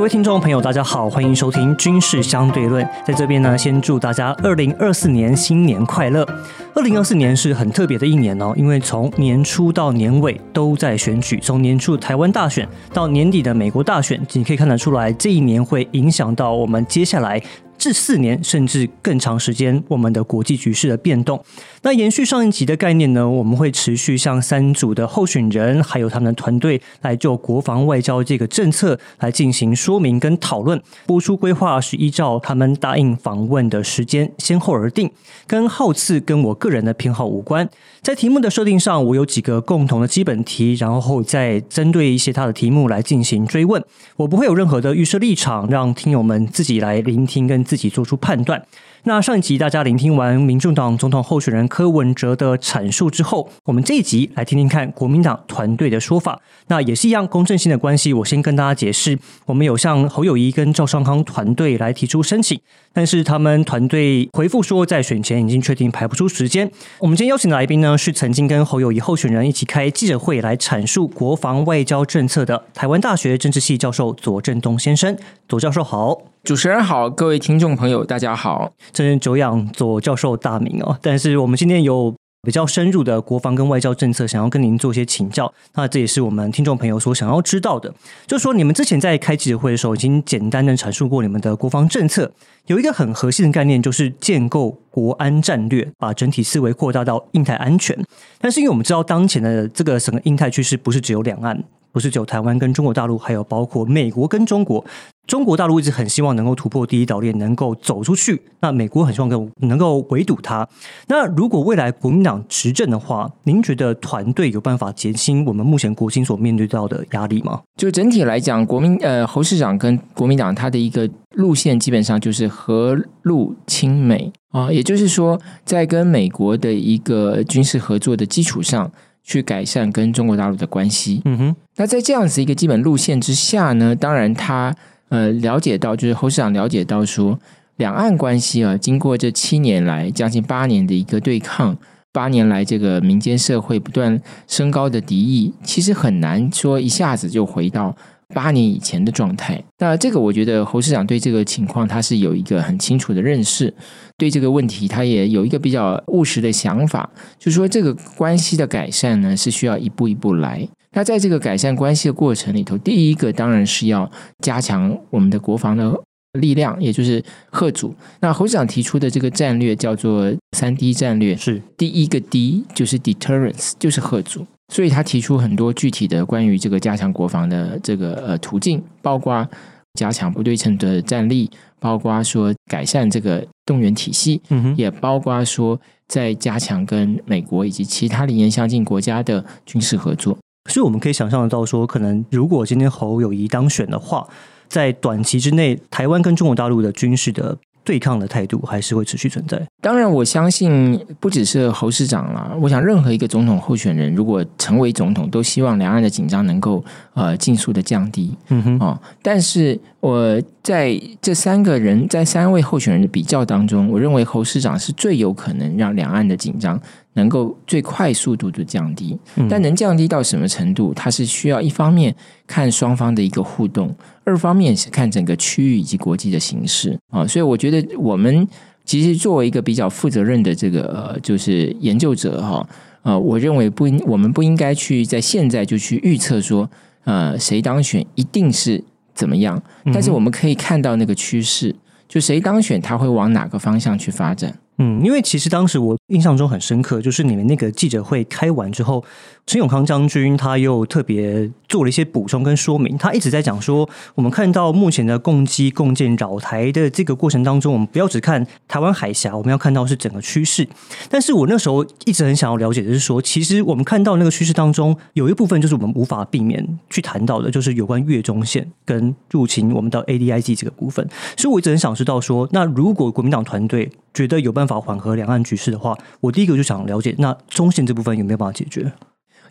各位听众朋友，大家好，欢迎收听《军事相对论》。在这边呢，先祝大家二零二四年新年快乐。二零二四年是很特别的一年哦，因为从年初到年尾都在选举，从年初台湾大选到年底的美国大选，你可以看得出来，这一年会影响到我们接下来。至四年甚至更长时间，我们的国际局势的变动。那延续上一集的概念呢？我们会持续向三组的候选人，还有他们的团队，来就国防外交这个政策来进行说明跟讨论。播出规划是依照他们答应访问的时间先后而定，跟号次跟我个人的偏好无关。在题目的设定上，我有几个共同的基本题，然后再针对一些他的题目来进行追问。我不会有任何的预设立场，让听友们自己来聆听跟。自己做出判断。那上一集大家聆听完民众党总统候选人柯文哲的阐述之后，我们这一集来听听看国民党团队的说法。那也是一样公正性的关系，我先跟大家解释，我们有向侯友谊跟赵尚康团队来提出申请，但是他们团队回复说，在选前已经确定排不出时间。我们今天邀请的来宾呢，是曾经跟侯友谊候选人一起开记者会来阐述国防外交政策的台湾大学政治系教授左正东先生。左教授好。主持人好，各位听众朋友，大家好，真是久仰左教授大名哦。但是我们今天有比较深入的国防跟外交政策，想要跟您做一些请教。那这也是我们听众朋友所想要知道的，就是说你们之前在开记者会的时候，已经简单的阐述过你们的国防政策，有一个很核心的概念，就是建构国安战略，把整体思维扩大到印太安全。但是因为我们知道，当前的这个整个印太趋势不是只有两岸。不是只有台湾跟中国大陆，还有包括美国跟中国。中国大陆一直很希望能够突破第一岛链，能够走出去。那美国很希望能能够围堵它。那如果未来国民党执政的话，您觉得团队有办法减轻我们目前国情所面对到的压力吗？就整体来讲，国民呃侯市长跟国民党他的一个路线基本上就是和陆亲美啊，也就是说，在跟美国的一个军事合作的基础上。去改善跟中国大陆的关系。嗯哼，那在这样子一个基本路线之下呢，当然他呃了解到，就是侯市长了解到说，两岸关系啊，经过这七年来将近八年的一个对抗，八年来这个民间社会不断升高的敌意，其实很难说一下子就回到。八年以前的状态，那这个我觉得侯市长对这个情况他是有一个很清楚的认识，对这个问题他也有一个比较务实的想法，就是说这个关系的改善呢是需要一步一步来。那在这个改善关系的过程里头，第一个当然是要加强我们的国防的力量，也就是贺主。那侯市长提出的这个战略叫做三 D 战略，是第一个 D 就是 deterrence，就是贺主。所以他提出很多具体的关于这个加强国防的这个呃途径，包括加强不对称的战力，包括说改善这个动员体系，嗯哼，也包括说在加强跟美国以及其他理念相近国家的军事合作。所以我们可以想象得到，说可能如果今天侯友谊当选的话，在短期之内，台湾跟中国大陆的军事的。对抗的态度还是会持续存在。当然，我相信不只是侯市长啦。我想，任何一个总统候选人如果成为总统，都希望两岸的紧张能够呃尽速的降低。嗯哼，哦，但是我在这三个人在三位候选人的比较当中，我认为侯市长是最有可能让两岸的紧张。能够最快速度的降低，但能降低到什么程度？它是需要一方面看双方的一个互动，二方面是看整个区域以及国际的形势啊。所以我觉得我们其实作为一个比较负责任的这个呃，就是研究者哈，呃，我认为不应我们不应该去在现在就去预测说呃谁当选一定是怎么样，但是我们可以看到那个趋势，就谁当选他会往哪个方向去发展。嗯，因为其实当时我印象中很深刻，就是你们那个记者会开完之后，陈永康将军他又特别做了一些补充跟说明。他一直在讲说，我们看到目前的共机共建扰台的这个过程当中，我们不要只看台湾海峡，我们要看到是整个趋势。但是我那时候一直很想要了解的是说，其实我们看到那个趋势当中，有一部分就是我们无法避免去谈到的，就是有关越中线跟入侵我们到 A D I G 这个部分。所以我一直很想知道说，那如果国民党团队觉得有办法缓和两岸局势的话，我第一个就想了解，那中线这部分有没有办法解决？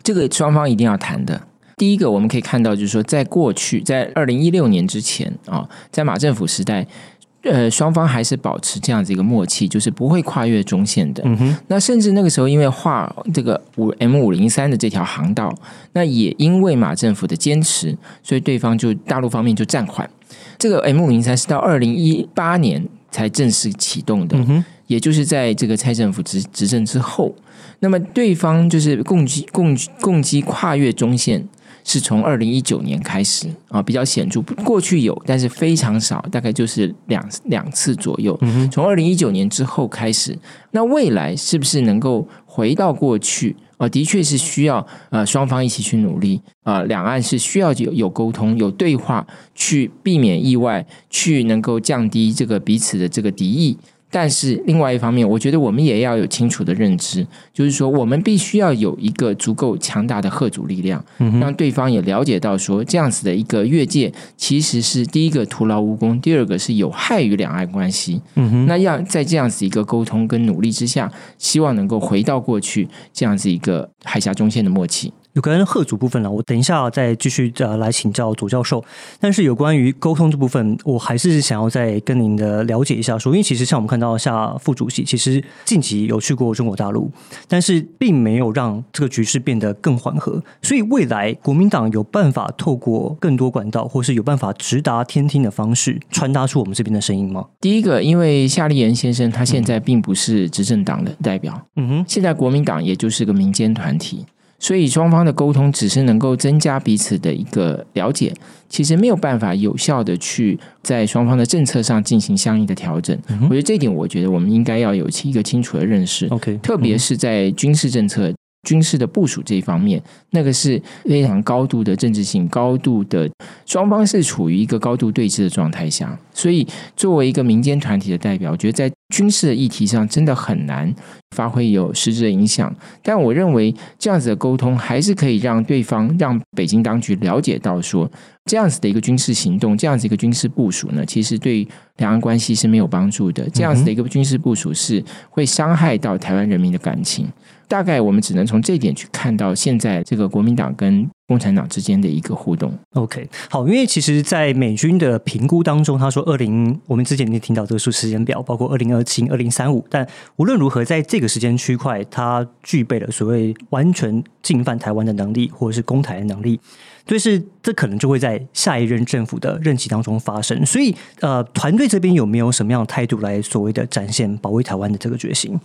这个双方一定要谈的。第一个，我们可以看到，就是说，在过去，在二零一六年之前啊，在马政府时代，呃，双方还是保持这样子一个默契，就是不会跨越中线的。嗯哼，那甚至那个时候，因为画这个五 M 五零三的这条航道，那也因为马政府的坚持，所以对方就大陆方面就暂缓。这个 M 五零三是到二零一八年才正式启动的，嗯哼，也就是在这个蔡政府执执政之后，那么对方就是共机共共机跨越中线。是从二零一九年开始啊，比较显著。过去有，但是非常少，大概就是两两次左右。从二零一九年之后开始，那未来是不是能够回到过去啊？的确是需要呃双方一起去努力啊，两岸是需要有有沟通、有对话，去避免意外，去能够降低这个彼此的这个敌意。但是另外一方面，我觉得我们也要有清楚的认知，就是说我们必须要有一个足够强大的贺主力量，让对方也了解到说这样子的一个越界其实是第一个徒劳无功，第二个是有害于两岸关系。嗯那要在这样子一个沟通跟努力之下，希望能够回到过去这样子一个海峡中线的默契。有关贺主部分呢，我等一下再继续呃来请教左教授。但是有关于沟通这部分，我还是想要再跟您的了解一下。说，因为其实像我们看到夏副主席，其实近期有去过中国大陆，但是并没有让这个局势变得更缓和。所以未来国民党有办法透过更多管道，或是有办法直达天听的方式，传达出我们这边的声音吗？第一个，因为夏立言先生他现在并不是执政党的代表，嗯哼，现在国民党也就是个民间团体。所以双方的沟通只是能够增加彼此的一个了解，其实没有办法有效的去在双方的政策上进行相应的调整。我觉得这一点，我觉得我们应该要有一个清楚的认识。OK，特别是在军事政策、军事的部署这一方面，那个是非常高度的政治性、高度的双方是处于一个高度对峙的状态下。所以，作为一个民间团体的代表，我觉得在军事的议题上真的很难。发挥有实质的影响，但我认为这样子的沟通还是可以让对方、让北京当局了解到，说这样子的一个军事行动、这样子一个军事部署呢，其实对两岸关系是没有帮助的。这样子的一个军事部署是会伤害到台湾人民的感情。大概我们只能从这点去看到现在这个国民党跟共产党之间的一个互动。OK，好，因为其实，在美军的评估当中，他说二零，我们之前已经听到这个数时间表，包括二零二七、二零三五，但无论如何，在这个时间区块，它具备了所谓完全进犯台湾的能力，或者是攻台的能力，就是这可能就会在下一任政府的任期当中发生。所以，呃，团队这边有没有什么样的态度来所谓的展现保卫台湾的这个决心？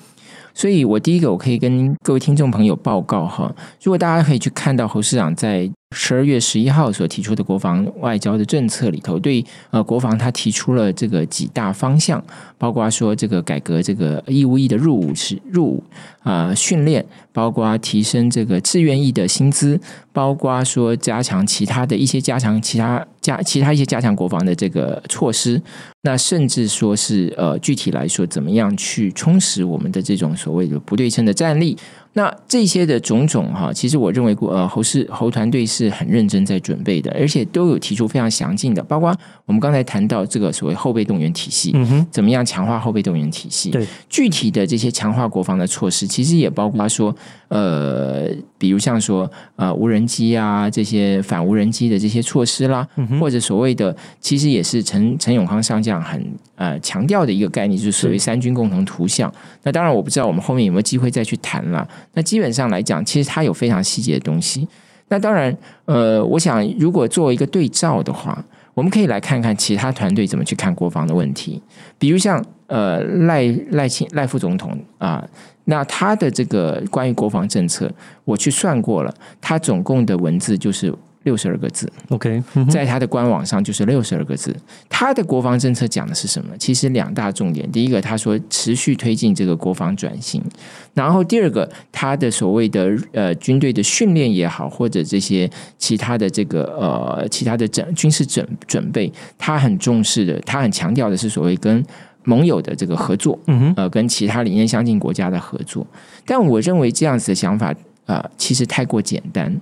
所以，我第一个我可以跟各位听众朋友报告哈，如果大家可以去看到侯市长在。十二月十一号所提出的国防外交的政策里头，对呃国防他提出了这个几大方向，包括说这个改革这个义务役的入伍是入伍啊训练，包括提升这个志愿役的薪资，包括说加强其他的一些加强其他加其他一些加强国防的这个措施，那甚至说是呃具体来说，怎么样去充实我们的这种所谓的不对称的战力。那这些的种种哈，其实我认为呃侯氏侯团队是很认真在准备的，而且都有提出非常详尽的，包括我们刚才谈到这个所谓后备动员体系，嗯哼，怎么样强化后备动员体系？对，具体的这些强化国防的措施，其实也包括说，呃，比如像说呃无人机啊这些反无人机的这些措施啦，或者所谓的，其实也是陈陈永康上将很呃强调的一个概念，就是所谓三军共同图像。那当然我不知道我们后面有没有机会再去谈了。那基本上来讲，其实它有非常细节的东西。那当然，呃，我想如果作为一个对照的话，我们可以来看看其他团队怎么去看国防的问题。比如像呃赖赖清赖副总统啊，那他的这个关于国防政策，我去算过了，他总共的文字就是。六十二个字，OK，在他的官网上就是六十二个字。他的国防政策讲的是什么？其实两大重点。第一个，他说持续推进这个国防转型；然后第二个，他的所谓的呃军队的训练也好，或者这些其他的这个呃其他的整军事准准备，他很重视的，他很强调的是所谓跟盟友的这个合作，嗯哼，呃，跟其他理念相近国家的合作。但我认为这样子的想法啊，其实太过简单。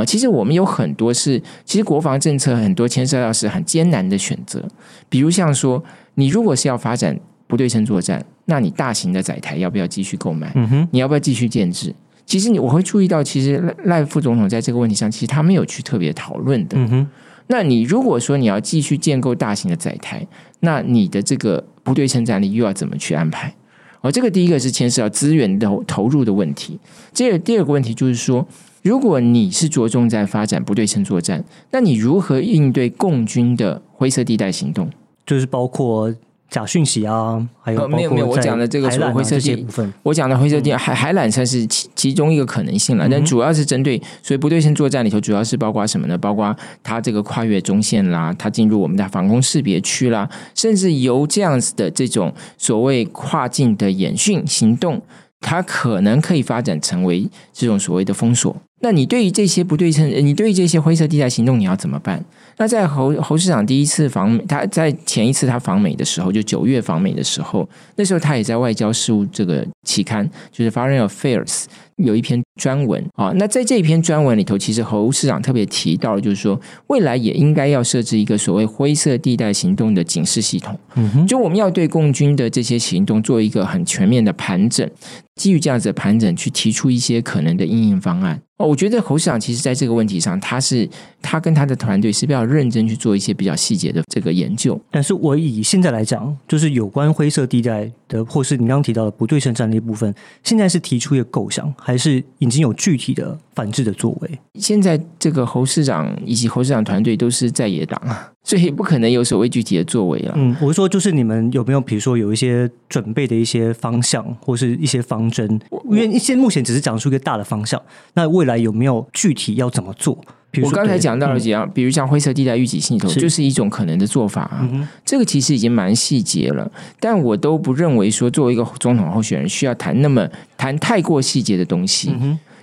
啊，其实我们有很多是，其实国防政策很多牵涉到是很艰难的选择，比如像说，你如果是要发展不对称作战，那你大型的载台要不要继续购买？嗯哼，你要不要继续建制？其实你我会注意到，其实赖副总统在这个问题上，其实他没有去特别讨论的。嗯哼，那你如果说你要继续建构大型的载台，那你的这个不对称战力又要怎么去安排？哦，这个第一个是牵涉到资源的投入的问题。这第二个问题就是说，如果你是着重在发展不对称作战，那你如何应对共军的灰色地带行动？就是包括。假讯息啊，还有没有没有我讲的这个灰色地部分，我讲的灰色地海海缆算是其其中一个可能性了，但主要是针对所以不对称作战里头，主要是包括什么呢？包括它这个跨越中线啦，它进入我们的防空识别区啦，甚至由这样子的这种所谓跨境的演训行动，它可能可以发展成为这种所谓的封锁。那你对于这些不对称，你对于这些灰色地带行动，你要怎么办？那在侯侯市长第一次访美，他在前一次他访美的时候，就九月访美的时候，那时候他也在外交事务这个期刊，就是《Foreign Affairs》有一篇专文啊。那在这一篇专文里头，其实侯市长特别提到，就是说未来也应该要设置一个所谓灰色地带行动的警示系统，嗯哼就我们要对共军的这些行动做一个很全面的盘整，基于这样子的盘整，去提出一些可能的应应方案。哦，我觉得侯市长其实在这个问题上，他是他跟他的团队是比较认真去做一些比较细节的这个研究。但是我以现在来讲，就是有关灰色地带的，或是你刚刚提到的不对称战力部分，现在是提出一个构想，还是已经有具体的反制的作为？现在这个侯市长以及侯市长团队都是在野党啊。所以不可能有所谓具体的作为了。嗯，我是说，就是你们有没有，比如说有一些准备的一些方向，或是一些方针？因为现目前只是讲出一个大的方向，那未来有没有具体要怎么做？我刚才讲到了几样，比如像灰色地带预警系统，就是一种可能的做法。这个其实已经蛮细节了，但我都不认为说作为一个总统候选人需要谈那么谈太过细节的东西。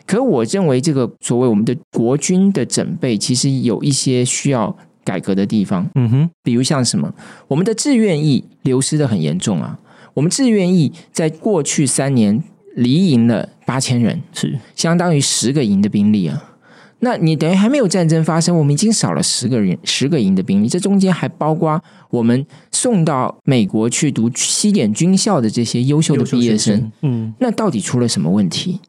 可我认为这个所谓我们的国军的准备，其实有一些需要。改革的地方，嗯哼，比如像什么，我们的志愿役流失的很严重啊。我们志愿役在过去三年离营了八千人，是相当于十个营的兵力啊。那你等于还没有战争发生，我们已经少了十个人，十个营的兵力。这中间还包括我们送到美国去读西点军校的这些优秀的毕业生，嗯，那到底出了什么问题？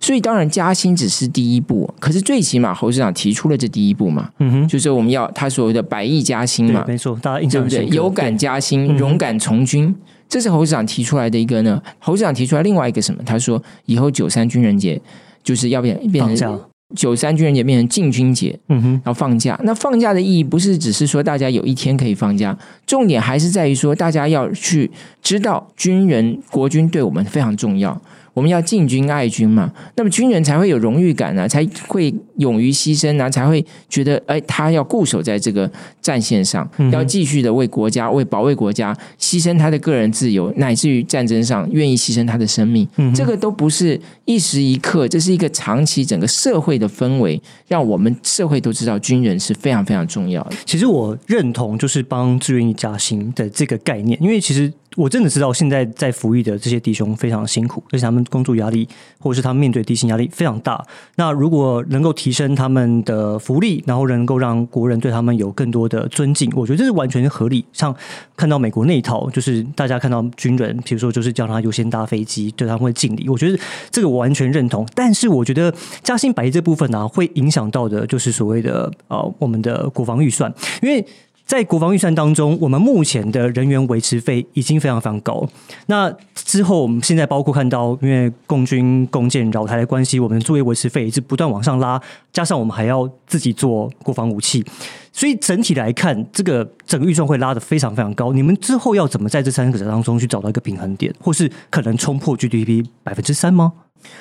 所以当然加薪只是第一步，可是最起码侯市长提出了这第一步嘛，嗯哼，就是我们要他所谓的百亿加薪嘛，没错，大家印象对不对？有感加薪，勇敢从军，这是侯市长提出来的一个呢。侯市长提出来另外一个什么？他说以后九三军人节就是要变变成九三军人节变成禁军节，嗯哼，要放假。那放假的意义不是只是说大家有一天可以放假，重点还是在于说大家要去知道军人国军对我们非常重要。我们要敬军爱军嘛，那么军人才会有荣誉感呢，才会勇于牺牲啊，才会觉得哎，他要固守在这个战线上，要继续的为国家、为保卫国家牺牲他的个人自由，乃至于战争上愿意牺牲他的生命。这个都不是一时一刻，这是一个长期整个社会的氛围，让我们社会都知道军人是非常非常重要的。其实我认同，就是帮志愿役加薪的这个概念，因为其实。我真的知道，现在在服役的这些弟兄非常辛苦，而且他们工作压力，或者是他们面对地形压力非常大。那如果能够提升他们的福利，然后能够让国人对他们有更多的尊敬，我觉得这是完全合理。像看到美国那一套，就是大家看到军人，比如说就是叫他优先搭飞机，对他们会敬礼，我觉得这个我完全认同。但是我觉得加薪百亿这部分呢，会影响到的就是所谓的呃我们的国防预算，因为。在国防预算当中，我们目前的人员维持费已经非常非常高。那之后，我们现在包括看到，因为共军共建扰台的关系，我们的作业维持费是不断往上拉，加上我们还要自己做国防武器，所以整体来看，这个整个预算会拉得非常非常高。你们之后要怎么在这三个当中去找到一个平衡点，或是可能冲破 GDP 百分之三吗？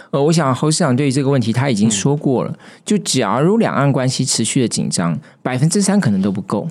呃，我想侯市长对于这个问题他已经说过了，就假如两岸关系持续的紧张，百分之三可能都不够。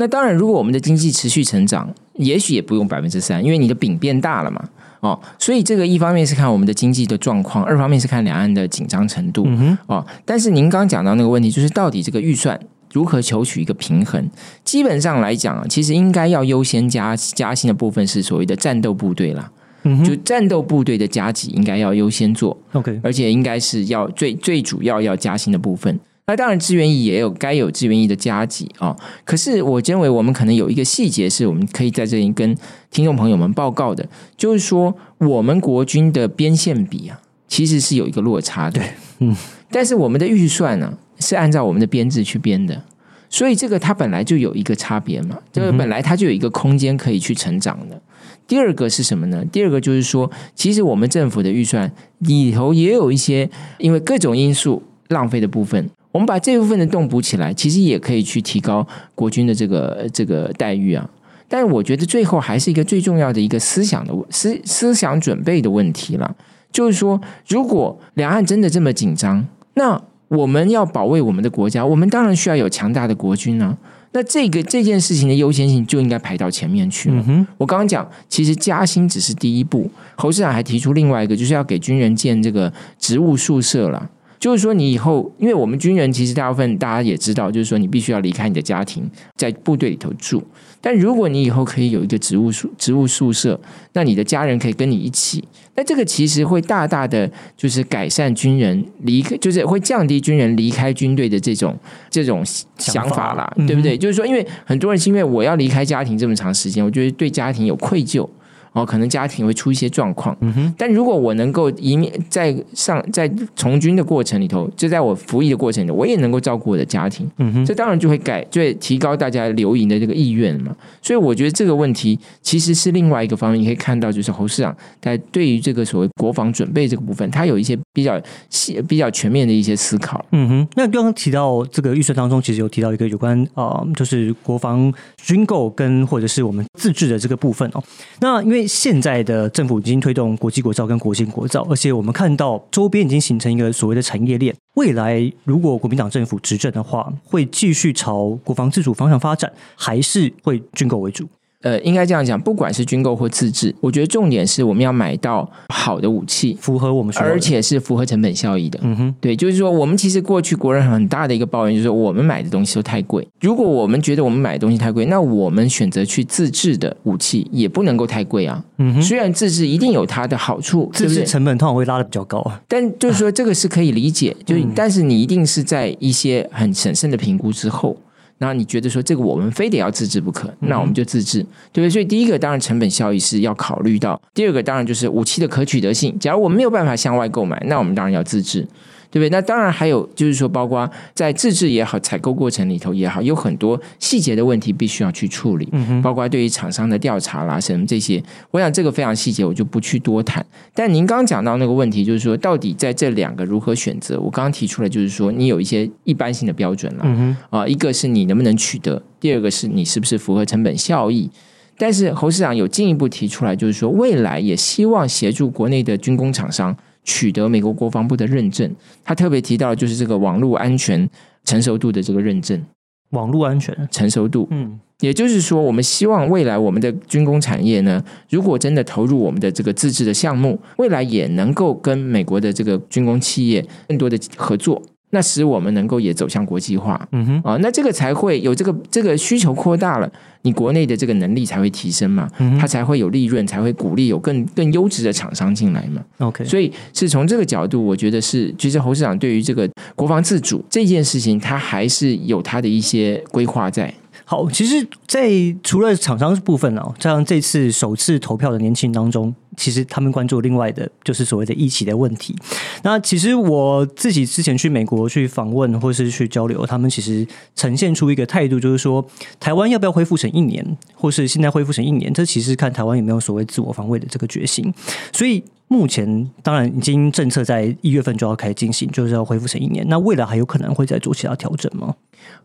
那当然，如果我们的经济持续成长，也许也不用百分之三，因为你的饼变大了嘛。哦，所以这个一方面是看我们的经济的状况，二方面是看两岸的紧张程度。嗯哦，但是您刚讲到那个问题，就是到底这个预算如何求取一个平衡？基本上来讲，其实应该要优先加加薪的部分是所谓的战斗部队啦。嗯，就战斗部队的加级应该要优先做。OK，而且应该是要最最主要要加薪的部分。那当然，志愿役也有该有志愿役的加级啊。可是，我认为我们可能有一个细节是我们可以在这里跟听众朋友们报告的，就是说，我们国军的边线比啊，其实是有一个落差的。对，嗯。但是我们的预算呢，是按照我们的编制去编的，所以这个它本来就有一个差别嘛，这个本来它就有一个空间可以去成长的。第二个是什么呢？第二个就是说，其实我们政府的预算里头也有一些因为各种因素浪费的部分，我们把这部分的洞补起来，其实也可以去提高国军的这个这个待遇啊。但是我觉得最后还是一个最重要的一个思想的思思想准备的问题了，就是说，如果两岸真的这么紧张，那我们要保卫我们的国家，我们当然需要有强大的国军啊。那这个这件事情的优先性就应该排到前面去了。我刚刚讲，其实加薪只是第一步。侯市长还提出另外一个，就是要给军人建这个职务宿舍了。就是说，你以后，因为我们军人其实大部分大家也知道，就是说你必须要离开你的家庭，在部队里头住。但如果你以后可以有一个职务宿职务宿舍，那你的家人可以跟你一起。那这个其实会大大的就是改善军人离开，就是会降低军人离开军队的这种这种想法啦，对不对？就是说，因为很多人是因为我要离开家庭这么长时间，我觉得对家庭有愧疚。哦，可能家庭会出一些状况，嗯哼但如果我能够一面在上在从军的过程里头，就在我服役的过程里，我也能够照顾我的家庭，嗯哼这当然就会改，就会提高大家留营的这个意愿嘛。所以我觉得这个问题其实是另外一个方面，你可以看到，就是侯市长在对于这个所谓国防准备这个部分，他有一些比较细、比较全面的一些思考。嗯哼，那刚刚提到这个预算当中，其实有提到一个有关啊，就是国防军购跟或者是我们自制的这个部分哦。那因为现在的政府已经推动国际国造跟国兴国造，而且我们看到周边已经形成一个所谓的产业链。未来如果国民党政府执政的话，会继续朝国防自主方向发展，还是会军购为主？呃，应该这样讲，不管是军购或自制，我觉得重点是我们要买到好的武器，符合我们，而且是符合成本效益的。嗯哼，对，就是说，我们其实过去国人很大的一个抱怨，就是我们买的东西都太贵。如果我们觉得我们买的东西太贵，那我们选择去自制的武器也不能够太贵啊。嗯哼，虽然自制一定有它的好处，自制成本通常会拉的比较高啊。但就是说，这个是可以理解，就但是你一定是在一些很审慎的评估之后。那你觉得说这个我们非得要自制不可，那我们就自制，对不对？所以第一个当然成本效益是要考虑到，第二个当然就是武器的可取得性。假如我们没有办法向外购买，那我们当然要自制。对不对？那当然还有，就是说，包括在自制也好，采购过程里头也好，有很多细节的问题必须要去处理。嗯哼，包括对于厂商的调查啦，什么这些，我想这个非常细节，我就不去多谈。但您刚刚讲到那个问题，就是说，到底在这两个如何选择？我刚刚提出来，就是说，你有一些一般性的标准了。嗯哼，啊，一个是你能不能取得，第二个是你是不是符合成本效益。但是侯市长有进一步提出来，就是说，未来也希望协助国内的军工厂商。取得美国国防部的认证，他特别提到就是这个网络安全成熟度的这个认证。网络安全成熟度，嗯，也就是说，我们希望未来我们的军工产业呢，如果真的投入我们的这个自制的项目，未来也能够跟美国的这个军工企业更多的合作。那使我们能够也走向国际化，嗯哼，啊，那这个才会有这个这个需求扩大了，你国内的这个能力才会提升嘛，嗯它才会有利润，才会鼓励有更更优质的厂商进来嘛。OK，所以是从这个角度，我觉得是，其实侯市长对于这个国防自主这件事情，他还是有他的一些规划在。好，其实，在除了厂商部分哦，像这次首次投票的年轻人当中，其实他们关注另外的，就是所谓的疫情的问题。那其实我自己之前去美国去访问或是去交流，他们其实呈现出一个态度，就是说台湾要不要恢复成一年，或是现在恢复成一年，这其实看台湾有没有所谓自我防卫的这个决心。所以。目前当然已经政策在一月份就要开始进行，就是要恢复成一年。那未来还有可能会再做其他调整吗？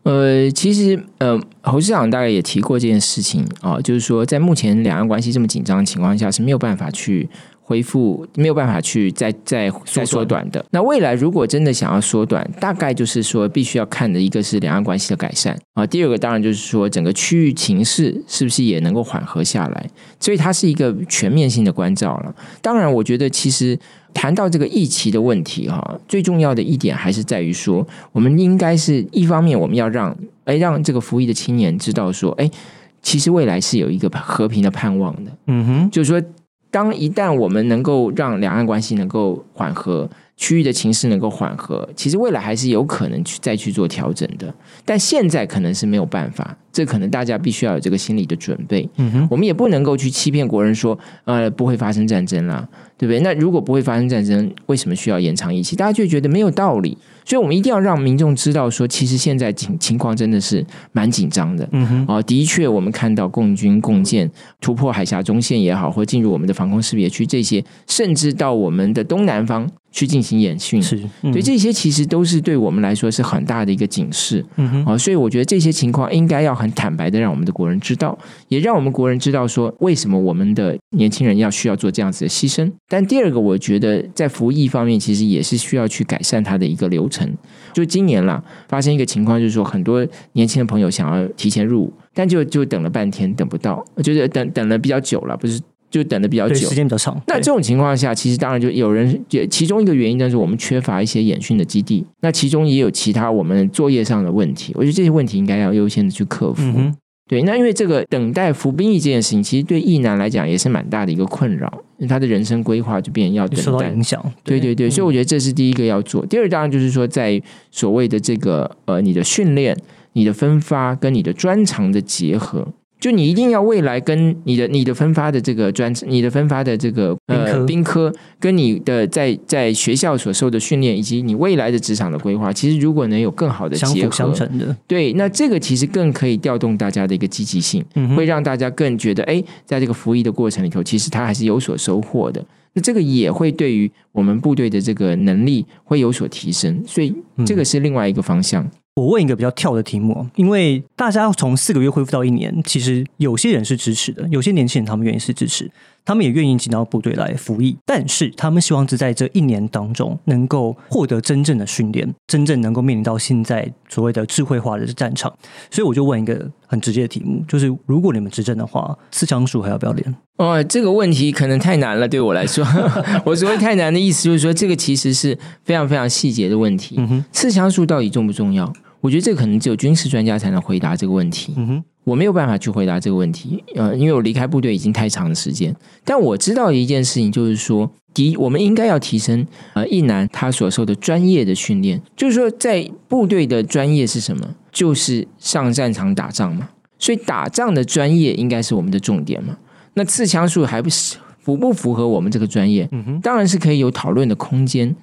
呃，其实呃，侯市长大概也提过这件事情啊，就是说在目前两岸关系这么紧张的情况下，是没有办法去。恢复没有办法去再再再缩短的。那未来如果真的想要缩短，大概就是说必须要看的一个是两岸关系的改善啊。第二个当然就是说整个区域情势是不是也能够缓和下来。所以它是一个全面性的关照了。当然，我觉得其实谈到这个疫情的问题哈，最重要的一点还是在于说，我们应该是一方面我们要让哎让这个服役的青年知道说，哎，其实未来是有一个和平的盼望的。嗯哼，就是说。当一旦我们能够让两岸关系能够缓和，区域的情势能够缓和，其实未来还是有可能去再去做调整的。但现在可能是没有办法，这可能大家必须要有这个心理的准备。嗯哼，我们也不能够去欺骗国人说，呃，不会发生战争啦，对不对？那如果不会发生战争，为什么需要延长一期？大家就觉得没有道理。所以我们一定要让民众知道说，其实现在情情况真的是蛮紧张的。嗯哼，啊，的确，我们看到共军共建突破海峡中线也好，或进入我们的防空识别区这些，甚至到我们的东南方去进行演训，是，嗯以这些其实都是对我们来说是很大的一个警示。嗯哼，啊，所以我觉得这些情况应该要很坦白的让我们的国人知道，也让我们国人知道说为什么我们的年轻人要需要做这样子的牺牲。但第二个，我觉得在服役方面，其实也是需要去改善它的一个流程。就今年啦，发生一个情况，就是说很多年轻的朋友想要提前入伍，但就就等了半天等不到，就是等等了比较久了，不是就等的比较，久时。间比较长。那这种情况下，其实当然就有人，也其中一个原因但是我们缺乏一些演训的基地，那其中也有其他我们作业上的问题。我觉得这些问题应该要优先的去克服。嗯，对，那因为这个等待服兵役这件事情，其实对役男来讲也是蛮大的一个困扰，他的人生规划就变成要受。到影响。对对对，所以我觉得这是第一个要做。第二，当然就是说，在所谓的这个呃，你的训练、你的分发跟你的专长的结合，就你一定要未来跟你的你的分发的这个专、你的分发的这个呃兵科跟你的在在学校所受的训练，以及你未来的职场的规划，其实如果能有更好的结合，相成的。对，那这个其实更可以调动大家的一个积极性。嗯，会让大家更觉得，哎，在这个服役的过程里头，其实他还是有所收获的。那这个也会对于我们部队的这个能力会有所提升，所以这个是另外一个方向。我问一个比较跳的题目哦，因为大家从四个月恢复到一年，其实有些人是支持的，有些年轻人他们愿意是支持，他们也愿意进到部队来服役，但是他们希望是在这一年当中能够获得真正的训练，真正能够面临到现在所谓的智慧化的战场。所以我就问一个很直接的题目，就是如果你们执政的话，四枪术还要不要练？哦，这个问题可能太难了，对我来说。我所谓太难的意思就是说，这个其实是非常非常细节的问题。嗯哼，刺枪术到底重不重要？我觉得这个可能只有军事专家才能回答这个问题。嗯哼，我没有办法去回答这个问题，呃，因为我离开部队已经太长的时间。但我知道一件事情就是说，第一，我们应该要提升呃一男他所受的专业的训练，就是说在部队的专业是什么？就是上战场打仗嘛。所以打仗的专业应该是我们的重点嘛。那刺枪术还不是符不符合我们这个专业？嗯哼，当然是可以有讨论的空间。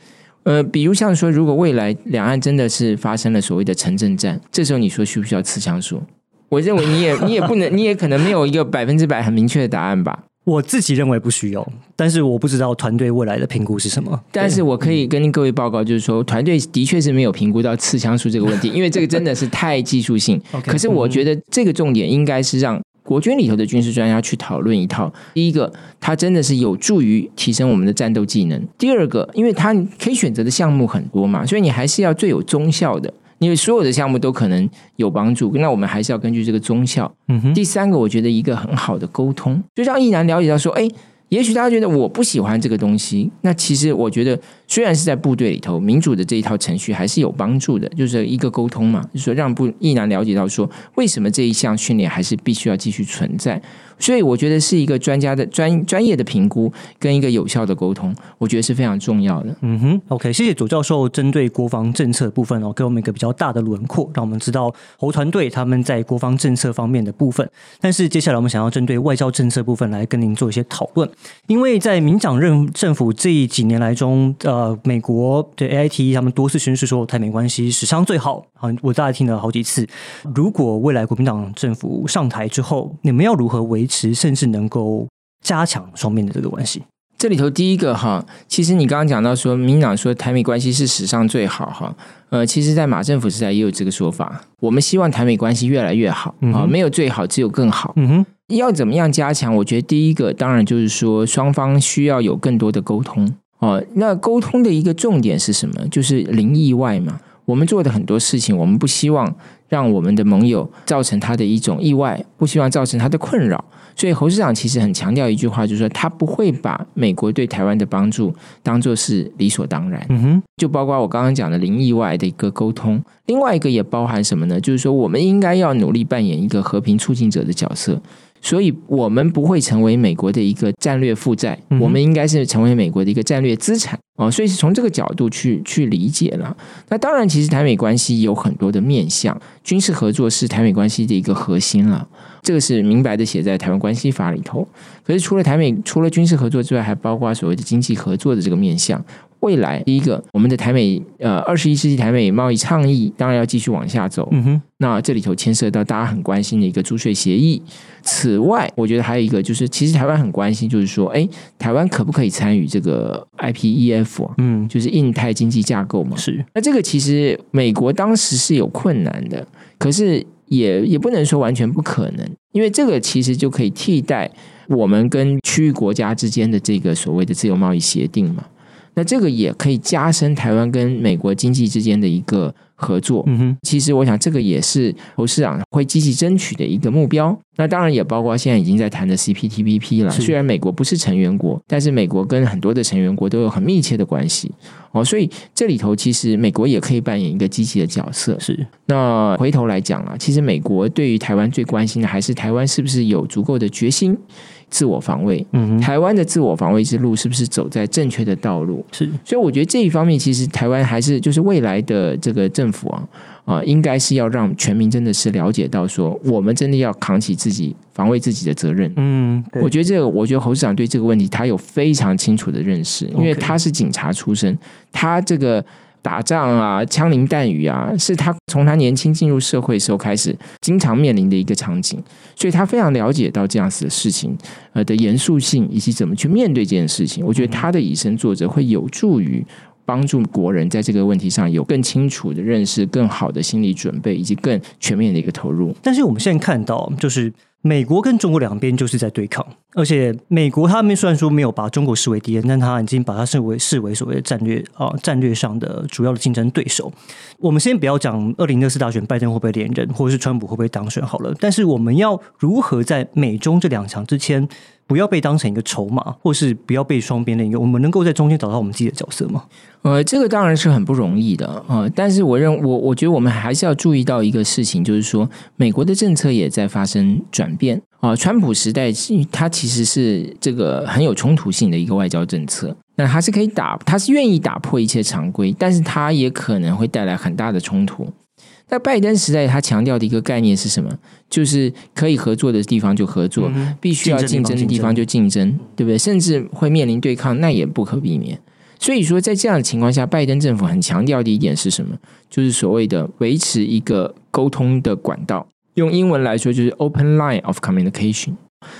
呃，比如像说，如果未来两岸真的是发生了所谓的城镇战，这时候你说需不需要刺枪术？我认为你也你也不能，你也可能没有一个百分之百很明确的答案吧。我自己认为不需要，但是我不知道团队未来的评估是什么。但是我可以跟各位报告，就是说团队的确是没有评估到刺枪术这个问题，因为这个真的是太技术性。可是我觉得这个重点应该是让国军里头的军事专家去讨论一套。第一个，它真的是有助于提升我们的战斗技能；第二个，因为它可以选择的项目很多嘛，所以你还是要最有忠效的。因为所有的项目都可能有帮助，那我们还是要根据这个忠效。嗯哼，第三个，我觉得一个很好的沟通，就让一男了解到说，哎，也许大家觉得我不喜欢这个东西，那其实我觉得虽然是在部队里头，民主的这一套程序还是有帮助的，就是一个沟通嘛，就是说让部一男了解到说，为什么这一项训练还是必须要继续存在。所以我觉得是一个专家的专专业的评估跟一个有效的沟通，我觉得是非常重要的。嗯哼，OK，谢谢左教授针对国防政策部分哦，给我们一个比较大的轮廓，让我们知道侯团队他们在国防政策方面的部分。但是接下来我们想要针对外交政策部分来跟您做一些讨论，因为在民长任政府这几年来中，呃，美国对 AIT 他们多次宣示说台美关系史上最好，好，我大概听了好几次。如果未来国民党政府上台之后，你们要如何维持，甚至能够加强双边的这个关系？这里头第一个哈，其实你刚刚讲到说，民进党说台美关系是史上最好哈，呃，其实，在马政府时代也有这个说法。我们希望台美关系越来越好啊、嗯没有最好，只有更好。嗯哼，要怎么样加强？我觉得第一个当然就是说，双方需要有更多的沟通哦。那沟通的一个重点是什么？就是零意外嘛。我们做的很多事情，我们不希望让我们的盟友造成他的一种意外，不希望造成他的困扰。所以侯市长其实很强调一句话，就是说他不会把美国对台湾的帮助当做是理所当然。嗯哼，就包括我刚刚讲的零意外的一个沟通，另外一个也包含什么呢？就是说我们应该要努力扮演一个和平促进者的角色。所以，我们不会成为美国的一个战略负债，嗯我们应该是成为美国的一个战略资产哦。所以是从这个角度去去理解了。那当然，其实台美关系有很多的面向，军事合作是台美关系的一个核心了。这个是明白的写在《台湾关系法》里头。可是除了台美，除了军事合作之外，还包括所谓的经济合作的这个面向。未来第一个，我们的台美呃二十一世纪台美贸易倡议当然要继续往下走。嗯哼，那这里头牵涉到大家很关心的一个租税协议。此外，我觉得还有一个就是，其实台湾很关心，就是说，哎，台湾可不可以参与这个 IPEF？嗯，就是印太经济架构嘛。是。那这个其实美国当时是有困难的，可是也也不能说完全不可能，因为这个其实就可以替代我们跟区域国家之间的这个所谓的自由贸易协定嘛。那这个也可以加深台湾跟美国经济之间的一个合作。嗯哼，其实我想这个也是侯市长会积极争取的一个目标。那当然也包括现在已经在谈的 CPTPP 了。虽然美国不是成员国，但是美国跟很多的成员国都有很密切的关系哦。所以这里头其实美国也可以扮演一个积极的角色。是。那回头来讲啊，其实美国对于台湾最关心的还是台湾是不是有足够的决心。自我防卫，嗯，台湾的自我防卫之路是不是走在正确的道路？是，所以我觉得这一方面，其实台湾还是就是未来的这个政府啊啊，应该是要让全民真的是了解到，说我们真的要扛起自己防卫自己的责任。嗯，我觉得这个，我觉得侯市长对这个问题他有非常清楚的认识，因为他是警察出身，他这个。打仗啊，枪林弹雨啊，是他从他年轻进入社会时候开始经常面临的一个场景，所以他非常了解到这样子的事情呃的严肃性以及怎么去面对这件事情。我觉得他的以身作则会有助于帮助国人在这个问题上有更清楚的认识、更好的心理准备以及更全面的一个投入。但是我们现在看到，就是美国跟中国两边就是在对抗。而且美国他们虽然说没有把中国视为敌人，但他已经把它视为视为所谓的战略啊战略上的主要的竞争对手。我们先不要讲二零二四大选拜登会不会连任，或者是川普会不会当选好了。但是我们要如何在美中这两强之间，不要被当成一个筹码，或是不要被双边的一个，我们能够在中间找到我们自己的角色吗？呃，这个当然是很不容易的啊。但是我认我我觉得我们还是要注意到一个事情，就是说美国的政策也在发生转变。啊，川普时代，他其实是这个很有冲突性的一个外交政策。那他是可以打，他是愿意打破一切常规，但是他也可能会带来很大的冲突。在拜登时代，他强调的一个概念是什么？就是可以合作的地方就合作，必须要竞争的地方就竞争，对不对？甚至会面临对抗，那也不可避免。所以说，在这样的情况下，拜登政府很强调的一点是什么？就是所谓的维持一个沟通的管道。用英文来说就是 open line of communication。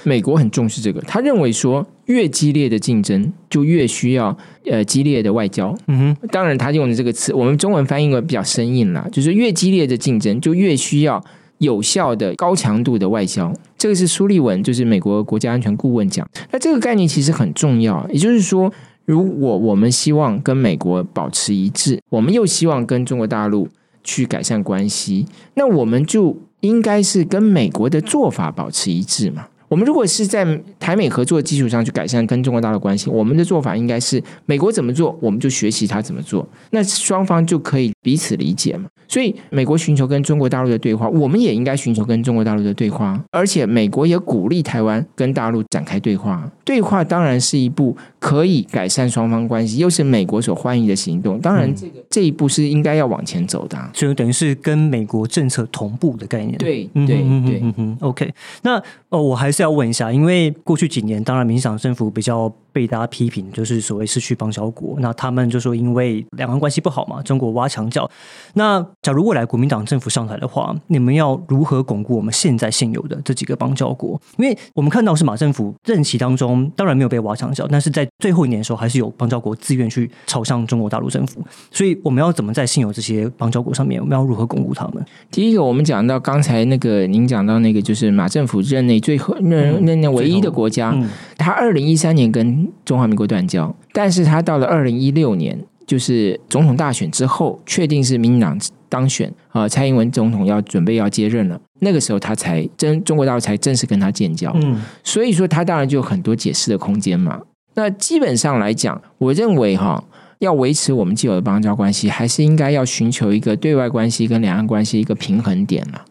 美国很重视这个，他认为说越激烈的竞争就越需要呃激烈的外交。嗯哼，当然他用的这个词，我们中文翻译为比较生硬啦，就是越激烈的竞争就越需要有效的高强度的外交。这个是苏利文，就是美国国家安全顾问讲。那这个概念其实很重要，也就是说，如果我们希望跟美国保持一致，我们又希望跟中国大陆去改善关系，那我们就。应该是跟美国的做法保持一致嘛？我们如果是在台美合作的基础上去改善跟中国大陆关系，我们的做法应该是美国怎么做，我们就学习他怎么做，那双方就可以彼此理解嘛。所以，美国寻求跟中国大陆的对话，我们也应该寻求跟中国大陆的对话。而且，美国也鼓励台湾跟大陆展开对话。对话当然是一步可以改善双方关系，又是美国所欢迎的行动。当然，这个这一步是应该要往前走的。所以，等于是跟美国政策同步的概念。对对对，，OK。那哦，我还是要问一下，因为过去几年，当然民党政府比较。被大家批评就是所谓失去邦交国，那他们就说因为两岸关系不好嘛，中国挖墙脚。那假如未来国民党政府上台的话，你们要如何巩固我们现在现有的这几个邦交国？因为我们看到是马政府任期当中，当然没有被挖墙脚，但是在最后一年的时候，还是有邦交国自愿去朝向中国大陆政府。所以我们要怎么在现有这些邦交国上面，我们要如何巩固他们？第一个，我们讲到刚才那个，您讲到那个，就是马政府任内最后任任内唯一的国家，他二零一三年跟中华民国断交，但是他到了二零一六年，就是总统大选之后，确定是民进党当选啊，蔡英文总统要准备要接任了，那个时候他才真中国大陆才正式跟他建交，嗯，所以说他当然就有很多解释的空间嘛。那基本上来讲，我认为哈，要维持我们既有的邦交关系，还是应该要寻求一个对外关系跟两岸关系一个平衡点了。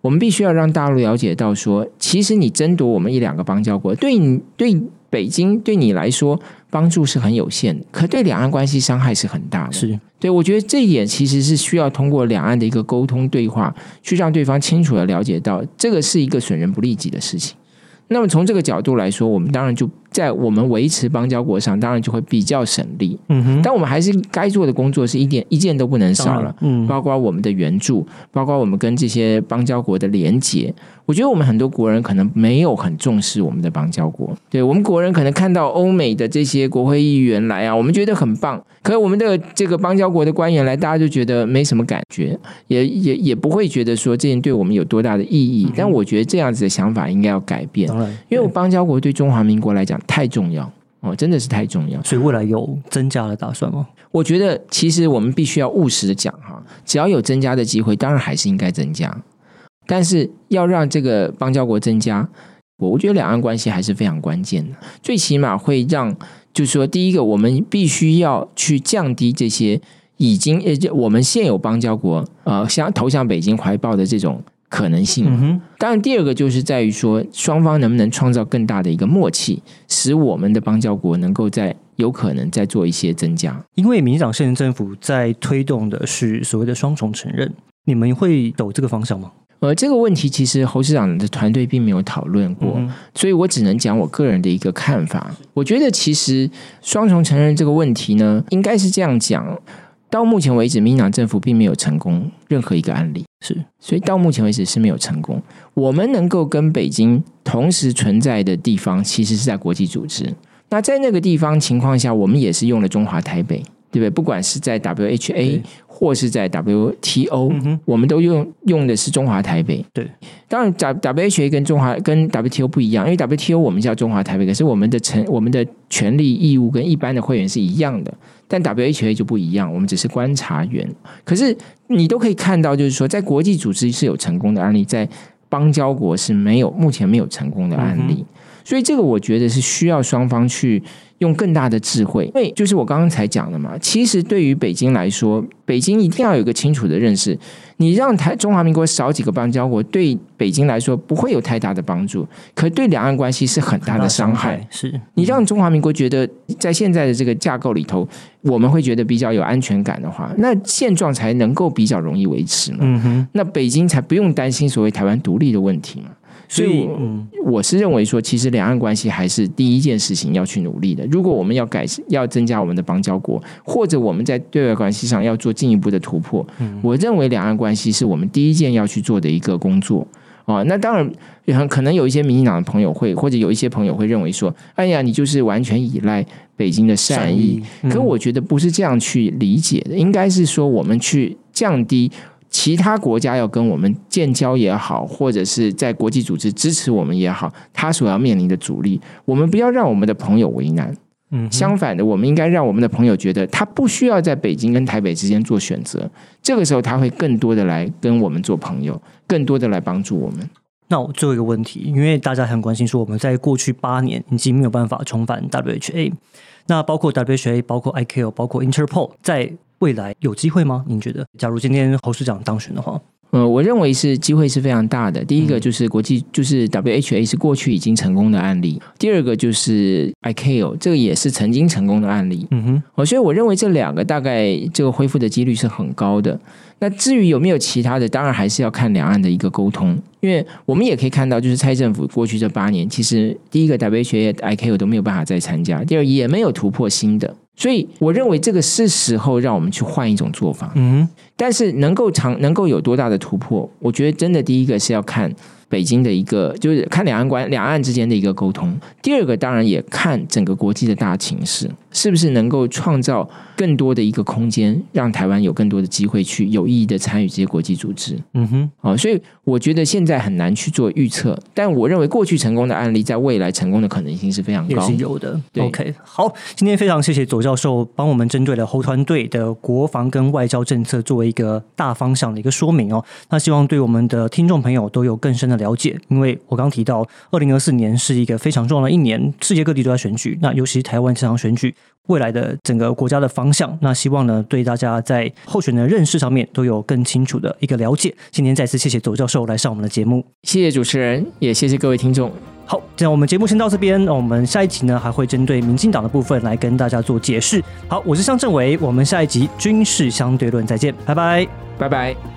我们必须要让大陆了解到，说其实你争夺我们一两个邦交国，对你对。北京对你来说帮助是很有限的，可对两岸关系伤害是很大的。是对，我觉得这一点其实是需要通过两岸的一个沟通对话，去让对方清楚的了解到，这个是一个损人不利己的事情。那么从这个角度来说，我们当然就在我们维持邦交国上，当然就会比较省力。嗯哼，但我们还是该做的工作是一点一件都不能少了，嗯，包括我们的援助，包括我们跟这些邦交国的连结。我觉得我们很多国人可能没有很重视我们的邦交国，对我们国人可能看到欧美的这些国会议员来啊，我们觉得很棒，可是我们的这个邦交国的官员来，大家就觉得没什么感觉，也也也不会觉得说这件对我们有多大的意义。但我觉得这样子的想法应该要改变，因为我邦交国对中华民国来讲太重要哦，真的是太重要。所以未来有增加的打算吗？我觉得其实我们必须要务实的讲哈，只要有增加的机会，当然还是应该增加。但是要让这个邦交国增加，我我觉得两岸关系还是非常关键的。最起码会让，就是说，第一个，我们必须要去降低这些已经呃，就我们现有邦交国呃，向投向北京怀抱的这种可能性。嗯哼，当然，第二个就是在于说，双方能不能创造更大的一个默契，使我们的邦交国能够在有可能再做一些增加。因为民进党现任政府在推动的是所谓的双重承认，你们会走这个方向吗？呃，这个问题其实侯市长的团队并没有讨论过，嗯所以我只能讲我个人的一个看法。我觉得其实双重承认这个问题呢，应该是这样讲：到目前为止，民进党政府并没有成功任何一个案例，是，所以到目前为止是没有成功。我们能够跟北京同时存在的地方，其实是在国际组织。那在那个地方情况下，我们也是用了中华台北，对不对？不管是在 WHA 或是在 WTO，、嗯，我们都用用的是中华台北。对，当然 W WHA 跟中华跟 WTO 不一样，因为 WTO 我们叫中华台北，可是我们的成我们的权利义务跟一般的会员是一样的，但 WHA 就不一样，我们只是观察员。可是你都可以看到，就是说在国际组织是有成功的案例，在邦交国是没有目前没有成功的案例。所以这个我觉得是需要双方去用更大的智慧，因为就是我刚刚才讲的嘛，其实对于北京来说，北京一定要有一个清楚的认识，你让台中华民国少几个邦交国，对北京来说不会有太大的帮助，可对两岸关系是很大的伤害。是你让中华民国觉得在现在的这个架构里头，我们会觉得比较有安全感的话，那现状才能够比较容易维持嘛。嗯哼，那北京才不用担心所谓台湾独立的问题嘛。所所以以我，嗯，我是认为说，其实两岸关系还是第一件事情要去努力的。如果我们要改，要增加我们的邦交国，或者我们在对外关系上要做进一步的突破，我认为两岸关系是我们第一件要去做的一个工作。哦，那当然，可能有一些民进党的朋友会，或者有一些朋友会认为说，哎呀，你就是完全依赖北京的善意。嗯可我觉得不是这样去理解的，应该是说我们去降低其他国家要跟我们建交也好，或者是在国际组织支持我们也好，他所要面临的阻力，我们不要让我们的朋友为难。嗯相反的，我们应该让我们的朋友觉得他不需要在北京跟台北之间做选择，这个时候他会更多的来跟我们做朋友，更多的来帮助我们。那我最后一个问题，因为大家很关心说我们在过去八年已经没有办法重返 WHA，那包括 WHA、包括 IKO、包括 Interpol，在未来有机会吗？您觉得？假如今天侯市长当选的话，呃，我认为是机会是非常大的。第一个嗯就是国际，就是 WHA 是过去已经成功的案例；第二个就是 ICAO，这个也是曾经成功的案例。嗯哼，哦，所以我认为这两个大概这个恢复的几率是很高的。那至于有没有其他的，当然还是要看两岸的一个沟通，因为我们也可以看到，就是蔡政府过去这八年，其实第一个 WHA、ICAO 都没有办法再参加，第二也没有突破新的，所以我认为这个是时候让我们去换一种做法。嗯哼，但是能够长能够有多大的突破，我觉得真的第一个是要看北京的一个，就是看两岸关两岸之间的一个沟通；第二个当然也看整个国际的大情势，是不是能够创造更多的一个空间，让台湾有更多的机会去有意义的参与这些国际组织。嗯哼，哦，所以我觉得现在很难去做预测，但我认为过去成功的案例，在未来成功的可能性是非常高也是。有的。对 OK，好，今天非常谢谢左教授帮我们针对了侯团队的国防跟外交政策作为一个大方向的一个说明哦。那希望对我们的听众朋友都有更深的了解，因为我刚提到，二零二四年是一个非常重要的一年，世界各地都在选举，那尤其台湾这场选举。未来的整个国家的方向，那希望呢对大家在候选的认识上面都有更清楚的一个了解。今天再次谢谢左教授来上我们的节目。谢谢主持人，也谢谢各位听众。好，那我们节目先到这边，那我们下一集呢还会针对民进党的部分来跟大家做解释。好，我是向政伟，我们下一集军事相对论再见，拜拜。拜拜。